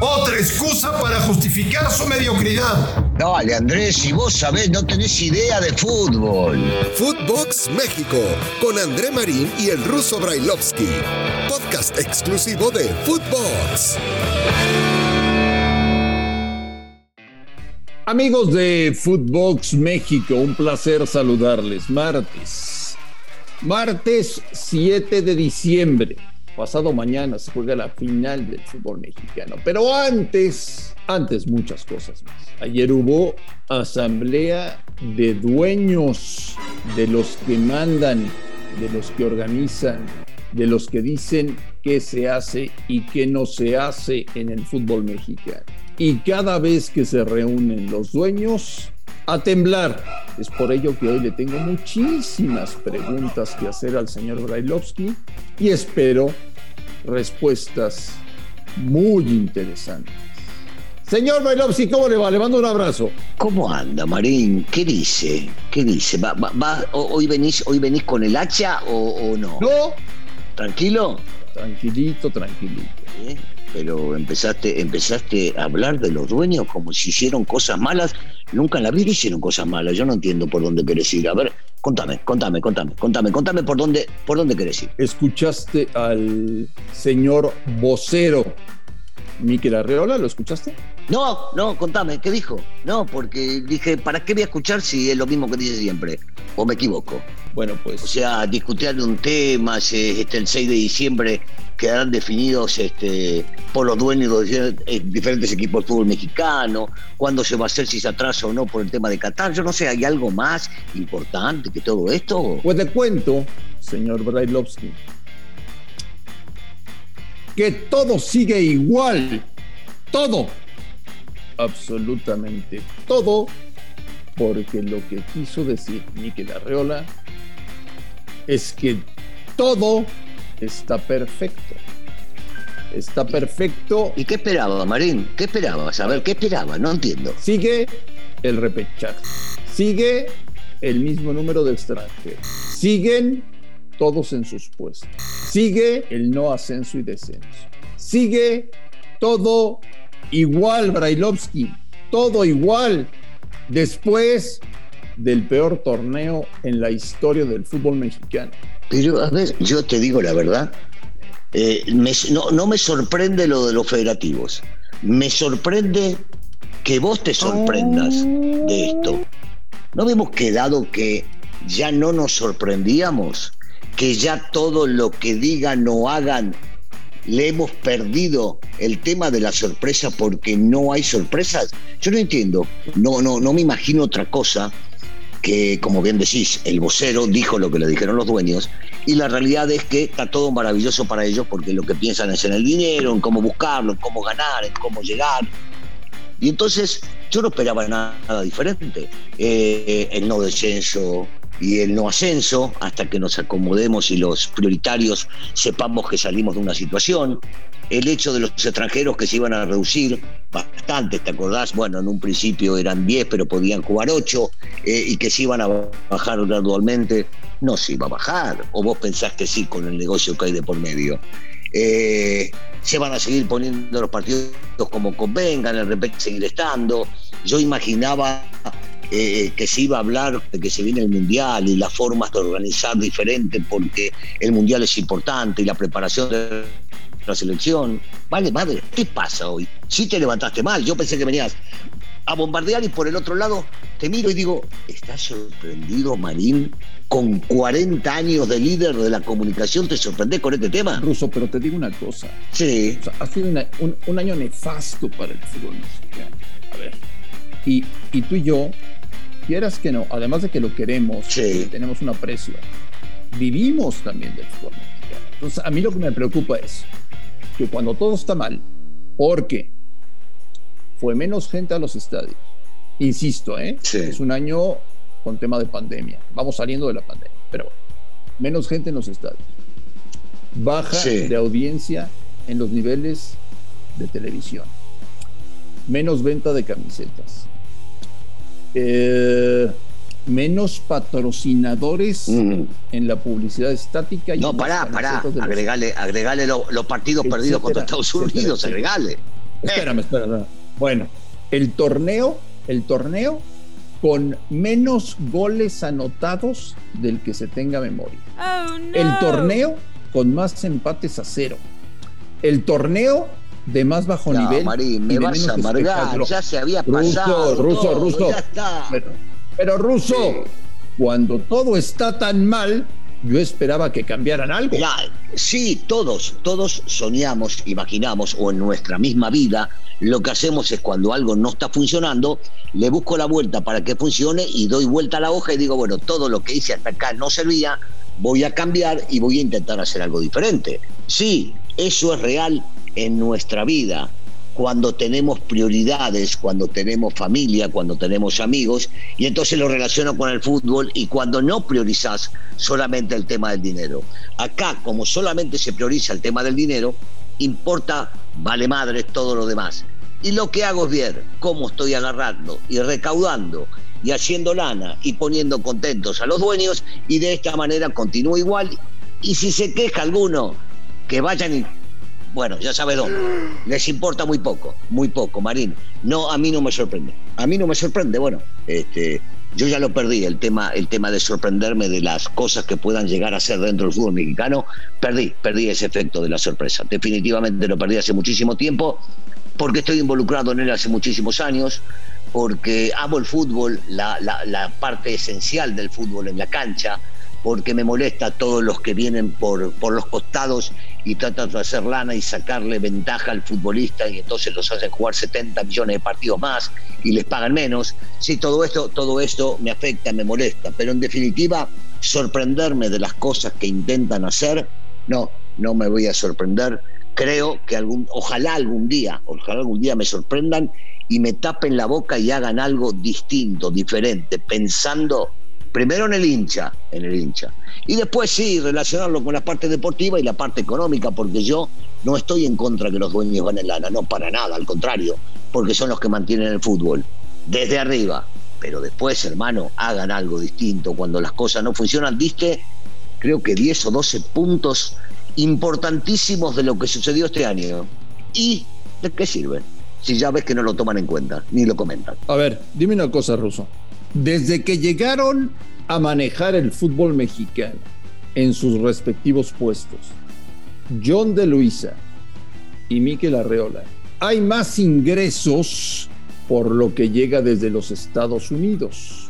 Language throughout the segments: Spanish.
Otra excusa para justificar su mediocridad. Dale, Andrés, si vos sabés, no tenés idea de fútbol. Footbox México, con André Marín y el ruso Brailovsky. Podcast exclusivo de Footbox. Amigos de Footbox México, un placer saludarles. Martes. Martes 7 de diciembre pasado mañana se juega la final del fútbol mexicano. Pero antes, antes muchas cosas más. Ayer hubo asamblea de dueños, de los que mandan, de los que organizan, de los que dicen qué se hace y qué no se hace en el fútbol mexicano. Y cada vez que se reúnen los dueños, a temblar. Es por ello que hoy le tengo muchísimas preguntas que hacer al señor Brailovsky y espero respuestas muy interesantes. Señor Brailovsky, ¿cómo le va? Le mando un abrazo. ¿Cómo anda, Marín? ¿Qué dice? ¿Qué dice? ¿Va, hoy, venís, ¿Hoy venís con el hacha o, no? No. ¿Tranquilo? Tranquilito, tranquilito. ¿Eh? pero empezaste, empezaste a hablar de los dueños como si hicieron cosas malas. Nunca en la vida hicieron cosas malas. Yo no entiendo por dónde querés ir. A ver, contame, contame, contame, contame, contame por dónde, por dónde querés ir. ¿Escuchaste al señor vocero Miquel Arreola? ¿Lo escuchaste? No, no, contame, ¿qué dijo? No, porque dije, ¿para qué voy a escuchar si es lo mismo que dice siempre? ¿O me equivoco? Bueno, pues. O sea, discutir un tema, este, el 6 de diciembre quedarán definidos este, por los dueños de eh, diferentes equipos de fútbol mexicano, cuándo se va a hacer, si se atrasa o no por el tema de Qatar. Yo no sé, ¿hay algo más importante que todo esto? Pues te cuento, señor Brailovsky, que todo sigue igual. Todo. Absolutamente todo. Porque lo que quiso decir Miquel Arreola es que todo está perfecto. Está perfecto. ¿Y qué esperaba, Marín? ¿Qué esperaba? A ver, ¿qué esperaba? No entiendo. Sigue el repechaje. Sigue el mismo número de extranjeros. Siguen todos en sus puestos. Sigue el no ascenso y descenso. Sigue todo igual, Brailovsky. Todo igual. Después del peor torneo en la historia del fútbol mexicano. Pero, a ver, yo te digo la verdad, eh, no, me sorprende lo de los federativos. Me sorprende que vos te sorprendas de esto. ¿No habíamos quedado que ya no nos sorprendíamos? Que ya todo lo que digan o hagan le hemos perdido el tema de la sorpresa porque no hay sorpresas. Yo no entiendo, no, no, no me imagino otra cosa que, como bien decís, el vocero dijo lo que le dijeron los dueños, y la realidad es que está todo maravilloso para ellos porque lo que piensan es en el dinero, en cómo buscarlo, en cómo ganar, en cómo llegar. Y entonces yo no esperaba nada, diferente. Eh, el no descenso y el no ascenso, hasta que nos acomodemos y los prioritarios sepamos que salimos de una situación el hecho de los extranjeros que se iban a reducir bastante, ¿te acordás? Bueno, en un principio eran 10, pero podían jugar 8, eh, y que se iban a bajar gradualmente. No se iba a bajar, o vos pensás que sí con el negocio que hay de por medio. Eh, se van a seguir poniendo los partidos como convengan, de repente seguir estando. Yo imaginaba eh, que se iba a hablar de que se viene el Mundial y las formas de organizar diferentes porque el Mundial es importante y la preparación de la selección. Vale, madre, ¿qué pasa hoy? Si te levantaste mal, yo pensé que venías a bombardear y por el otro lado te miro y digo, ¿estás sorprendido, Marín? Con 40 años de líder de la comunicación, ¿te sorprendes con este tema? Ruso, pero te digo una cosa. Sí. ha sido un, año nefasto para el fútbol mexicano. A ver. Y, y tú y yo, quieras que no, además de que lo queremos, tenemos un aprecio, vivimos también del fútbol mexicano. Entonces, a mí lo que me preocupa es que cuando todo está mal, porque fue menos gente a los estadios, insisto, ¿eh? es un año con tema de pandemia, vamos saliendo de la pandemia, pero menos gente en los estadios, baja de audiencia en los niveles de televisión, menos venta de camisetas. Eh, menos patrocinadores Mm. en la publicidad estática. y No, pará, pará. los- Agregale, agregale lo- los partidos perdidos contra Estados Unidos, etcétera. agregale. Espérame, espérame. Bueno, el torneo, el torneo con menos goles anotados del que se tenga memoria. Oh, no. El torneo con más empates a cero. El torneo de más bajo No, nivel. Marín, y me de vas a amargar, ya se había Ruso, pasado. ruso, todo, ruso. Está. Pero, pero Ruso, Sí. cuando todo está tan mal, yo esperaba que cambiaran algo. Sí, todos, todos soñamos, imaginamos, o en nuestra misma vida, lo que hacemos es cuando algo no está funcionando, le busco la vuelta para que funcione y doy vuelta a la hoja y digo, bueno, todo lo que hice hasta acá no servía, voy a cambiar y voy a intentar hacer algo diferente. Sí, eso es real en nuestra vida. Cuando tenemos prioridades, cuando tenemos familia, cuando tenemos amigos, y entonces lo relaciono con el fútbol y cuando no priorizas solamente el tema del dinero. Acá, como solamente se prioriza el tema del dinero, importa, vale madre, todo lo demás. Y lo que hago es ver cómo estoy agarrando y recaudando y haciendo lana y poniendo contentos a los dueños y de esta manera continúo igual. Y si se queja alguno, que vayan y... Bueno, ya sabe dónde. Les importa muy poco, muy poco, Marín. No, a mí no me sorprende. A mí no me sorprende, bueno, este, yo ya lo perdí, el tema, el tema de sorprenderme de las cosas que puedan llegar a ser dentro del fútbol mexicano, perdí, perdí ese efecto de la sorpresa. Definitivamente lo perdí hace muchísimo tiempo, porque estoy involucrado en él hace muchísimos años, porque amo el fútbol, la, la, la parte esencial del fútbol en la cancha, porque me molesta a todos los que vienen por, por los costados y tratan de hacer lana y sacarle ventaja al futbolista y entonces los hacen jugar 70 millones de partidos más y les pagan menos. Sí, todo esto, todo esto me afecta, me molesta, pero en definitiva, sorprenderme de las cosas que intentan hacer, no, no me voy a sorprender. Creo que algún, ojalá algún día, ojalá algún día me sorprendan y me tapen la boca y hagan algo distinto, diferente, pensando primero en el hincha, en el hincha. Y después sí, relacionarlo con la parte deportiva y la parte económica, porque yo no estoy en contra que los dueños ganen lana, no para nada, al contrario, porque son los que mantienen el fútbol, desde arriba. Pero después, hermano, hagan algo distinto. Cuando las cosas no funcionan, diste, creo que 10 o 12 puntos importantísimos de lo que sucedió este año. ¿Y de qué sirven? Si ya ves que no lo toman en cuenta, ni lo comentan. A ver, dime una cosa, Ruso. Desde que llegaron a manejar el fútbol mexicano en sus respectivos puestos, John de Luisa y Miquel Arreola, hay más ingresos por lo que llega desde los Estados Unidos,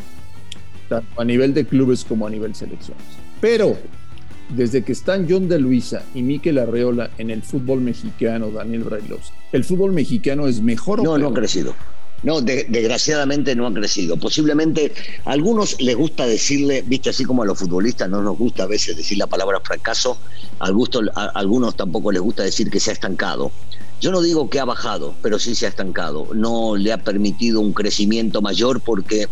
tanto a nivel de clubes como a nivel selecciones. Pero desde que están John de Luisa y Miquel Arreola en el fútbol mexicano, Daniel Brailovsky, ¿el fútbol mexicano es mejor o No, no ha crecido. No, de- desgraciadamente no ha crecido. Posiblemente a algunos les gusta decirle, viste, así como a los futbolistas no nos gusta a veces decir la palabra fracaso, gusto- a algunos tampoco les gusta decir que se ha estancado. Yo no digo que ha bajado, pero sí se ha estancado. No le ha permitido un crecimiento mayor porque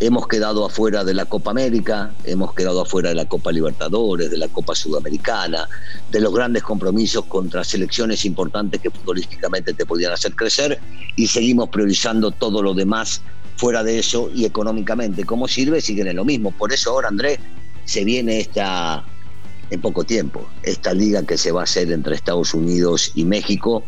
hemos quedado afuera de la Copa América, hemos quedado afuera de la Copa Libertadores, de la Copa Sudamericana, de los grandes compromisos contra selecciones importantes que futbolísticamente te podían hacer crecer y seguimos priorizando todo lo demás fuera de eso y económicamente. ¿Cómo sirve? Siguen en lo mismo. Por eso ahora, Andrés, se viene esta, en poco tiempo, esta liga que se va a hacer entre Estados Unidos y México,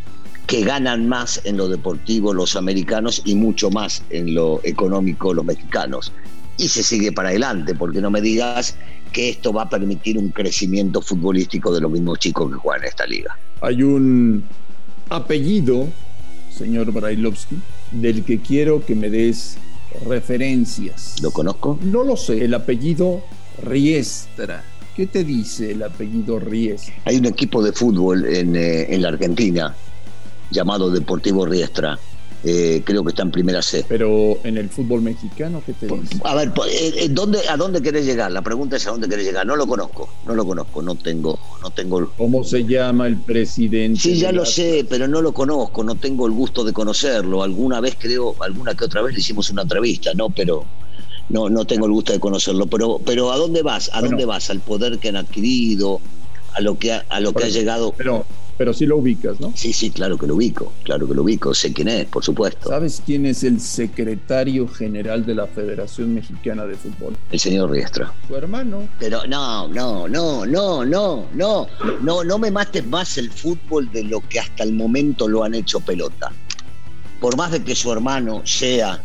que ganan más en lo deportivo los americanos y mucho más en lo económico los mexicanos. Y se sigue para adelante, porque no me digas que esto va a permitir un crecimiento futbolístico de los mismos chicos que juegan en esta liga. Hay un apellido, señor Brailovsky, del que quiero que me des referencias. ¿Lo conozco? No lo sé, el apellido Riestra. ¿Qué te dice el apellido Riestra? Hay un equipo de fútbol en, eh, en la Argentina llamado Deportivo Riestra. Eh, creo que está en primera C. Pero en el fútbol mexicano, ¿qué te dice? A ver, eh, eh, ¿dónde, ¿a dónde querés llegar? La pregunta es a dónde querés llegar. No lo conozco, no lo conozco, no tengo, no tengo. ¿Cómo se llama el presidente? Sí, ya lo sé, pero no lo conozco, no tengo el gusto de conocerlo. Alguna vez creo, alguna que otra vez le hicimos una entrevista, ¿no? Pero no, no tengo el gusto de conocerlo. Pero, pero ¿a dónde vas? ¿A Bueno. dónde vas? ¿Al poder que han adquirido? ¿A lo que ha, a lo que ha llegado? Pero pero sí lo ubicas, ¿no? Sí, sí, claro que lo ubico, claro que lo ubico, sé quién es, por supuesto. ¿Sabes quién es el secretario general de la Federación Mexicana de Fútbol? El señor Riestra. Su hermano. Pero no, no, no, no, no, no, no, no me mates más el fútbol de lo que hasta el momento lo han hecho pelota. Por más de que su hermano sea,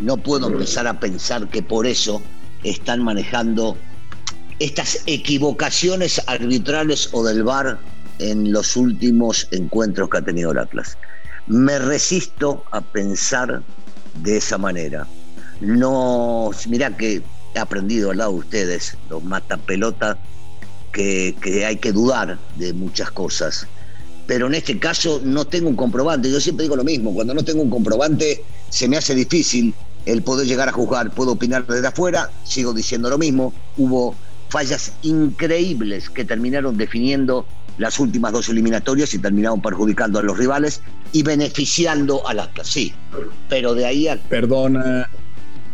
no puedo empezar a pensar que por eso están manejando estas equivocaciones arbitrales o del VAR en los últimos encuentros que ha tenido el Atlas. Me resisto a pensar de esa manera. No, mira que he aprendido al lado de ustedes, los mata pelota, que, que hay que dudar de muchas cosas. Pero en este caso no tengo un comprobante. Yo siempre digo lo mismo, cuando no tengo un comprobante se me hace difícil el poder llegar a juzgar. Puedo opinar desde afuera, sigo diciendo lo mismo. Hubo fallas increíbles que terminaron definiendo las últimas dos eliminatorias y terminaron perjudicando a los rivales y beneficiando al Atlas, sí. Pero de ahí a... Perdona,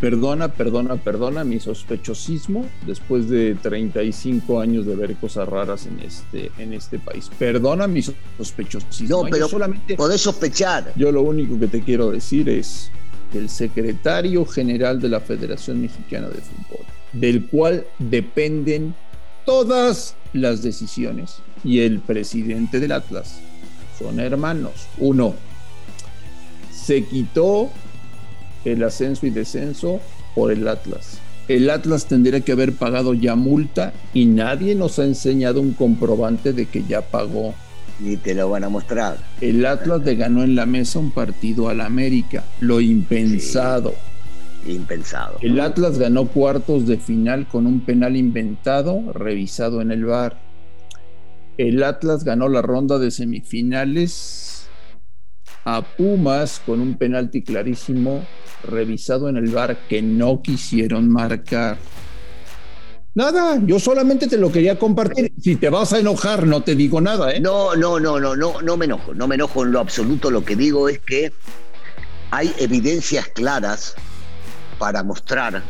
perdona, perdona, perdona mi sospechosismo después de 35 años de ver cosas raras en este, en este país. Perdona mi sospechosismo. No, ¿eh? pero solamente podés sospechar. Yo lo único que te quiero decir es que el secretario general de la Federación Mexicana de Fútbol del cual dependen todas las decisiones. Y el presidente del Atlas son hermanos. Uno, se quitó el ascenso y descenso por el Atlas. El Atlas tendría que haber pagado ya multa y nadie nos ha enseñado un comprobante de que ya pagó. Y te lo van a mostrar. El Atlas le ganó en la mesa un partido al América, lo impensado impensado. El Atlas ganó cuartos de final con un penal inventado, revisado en el bar. El Atlas ganó la ronda de semifinales a Pumas con un penalti clarísimo, revisado en el bar que no quisieron marcar. Nada, yo solamente te lo quería compartir. Si te vas a enojar, no te digo nada, ¿eh? No, no, no, no, no, no me enojo, no me enojo en lo absoluto. Lo que digo es que hay evidencias claras para mostrar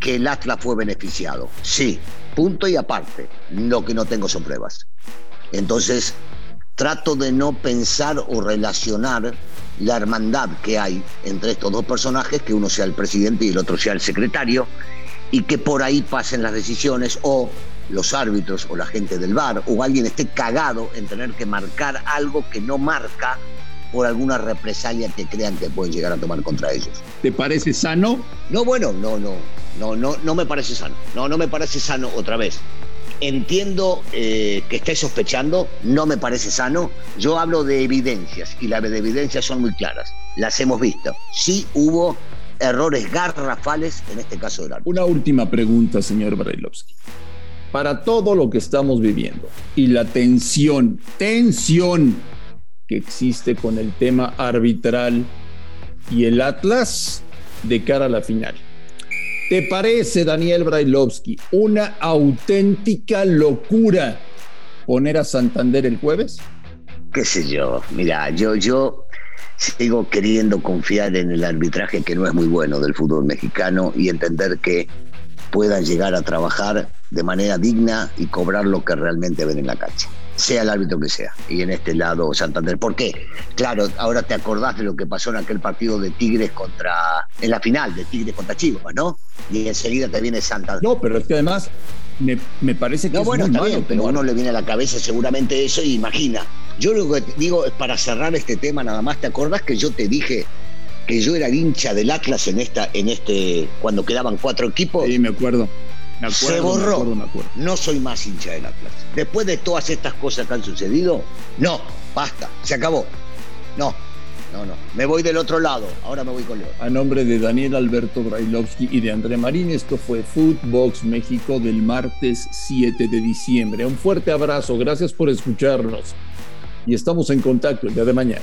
que el Atlas fue beneficiado. Sí, punto y aparte. Lo que no tengo son pruebas. Entonces, trato de no pensar o relacionar la hermandad que hay entre estos dos personajes, que uno sea el presidente y el otro sea el secretario, y que por ahí pasen las decisiones o los árbitros o la gente del bar o alguien esté cagado en tener que marcar algo que no marca por alguna represalia que crean que pueden llegar a tomar contra ellos. ¿Te parece sano? No, bueno, no, no, no, no, no me parece sano. No, no me parece sano otra vez. Entiendo eh, que estés sospechando, no me parece sano. Yo hablo de evidencias y las de evidencias son muy claras. Las hemos visto. Sí hubo errores garrafales en este caso del árbitro. Una última pregunta, señor Brailovsky. Para todo lo que estamos viviendo y la tensión, tensión que existe con el tema arbitral y el Atlas de cara a la final. ¿Te parece, Daniel Brailovsky, una auténtica locura poner a Santander el jueves? Qué sé yo, mira, yo, yo sigo queriendo confiar en el arbitraje que no es muy bueno del fútbol mexicano y entender que puedan llegar a trabajar de manera digna y cobrar lo que realmente ven en la cancha sea el árbitro que sea. Y en este lado Santander. ¿Por qué? Claro, ahora te acordás de lo que pasó en aquel partido de Tigres contra. en la final de Tigres contra Chivas, ¿no? Y enseguida te viene Santander. No, pero es que además me, parece que no, es bueno, está bien, pero a uno le viene a la cabeza seguramente eso y imagina. Yo lo que digo es para cerrar este tema nada más, ¿te acordás que yo te dije que yo era hincha del Atlas en esta, en este, cuando quedaban cuatro equipos? Sí, me acuerdo se borró. No soy más hincha del Atlas. Después de todas estas cosas que han sucedido, no, basta, se acabó. No, no, no. Me voy del otro lado. Ahora me voy con León. A nombre de Daniel Alberto Brailovsky y de André Marín, esto fue Footbox México del martes 7 de diciembre. Un fuerte abrazo. Gracias por escucharnos. Y estamos en contacto el día de mañana.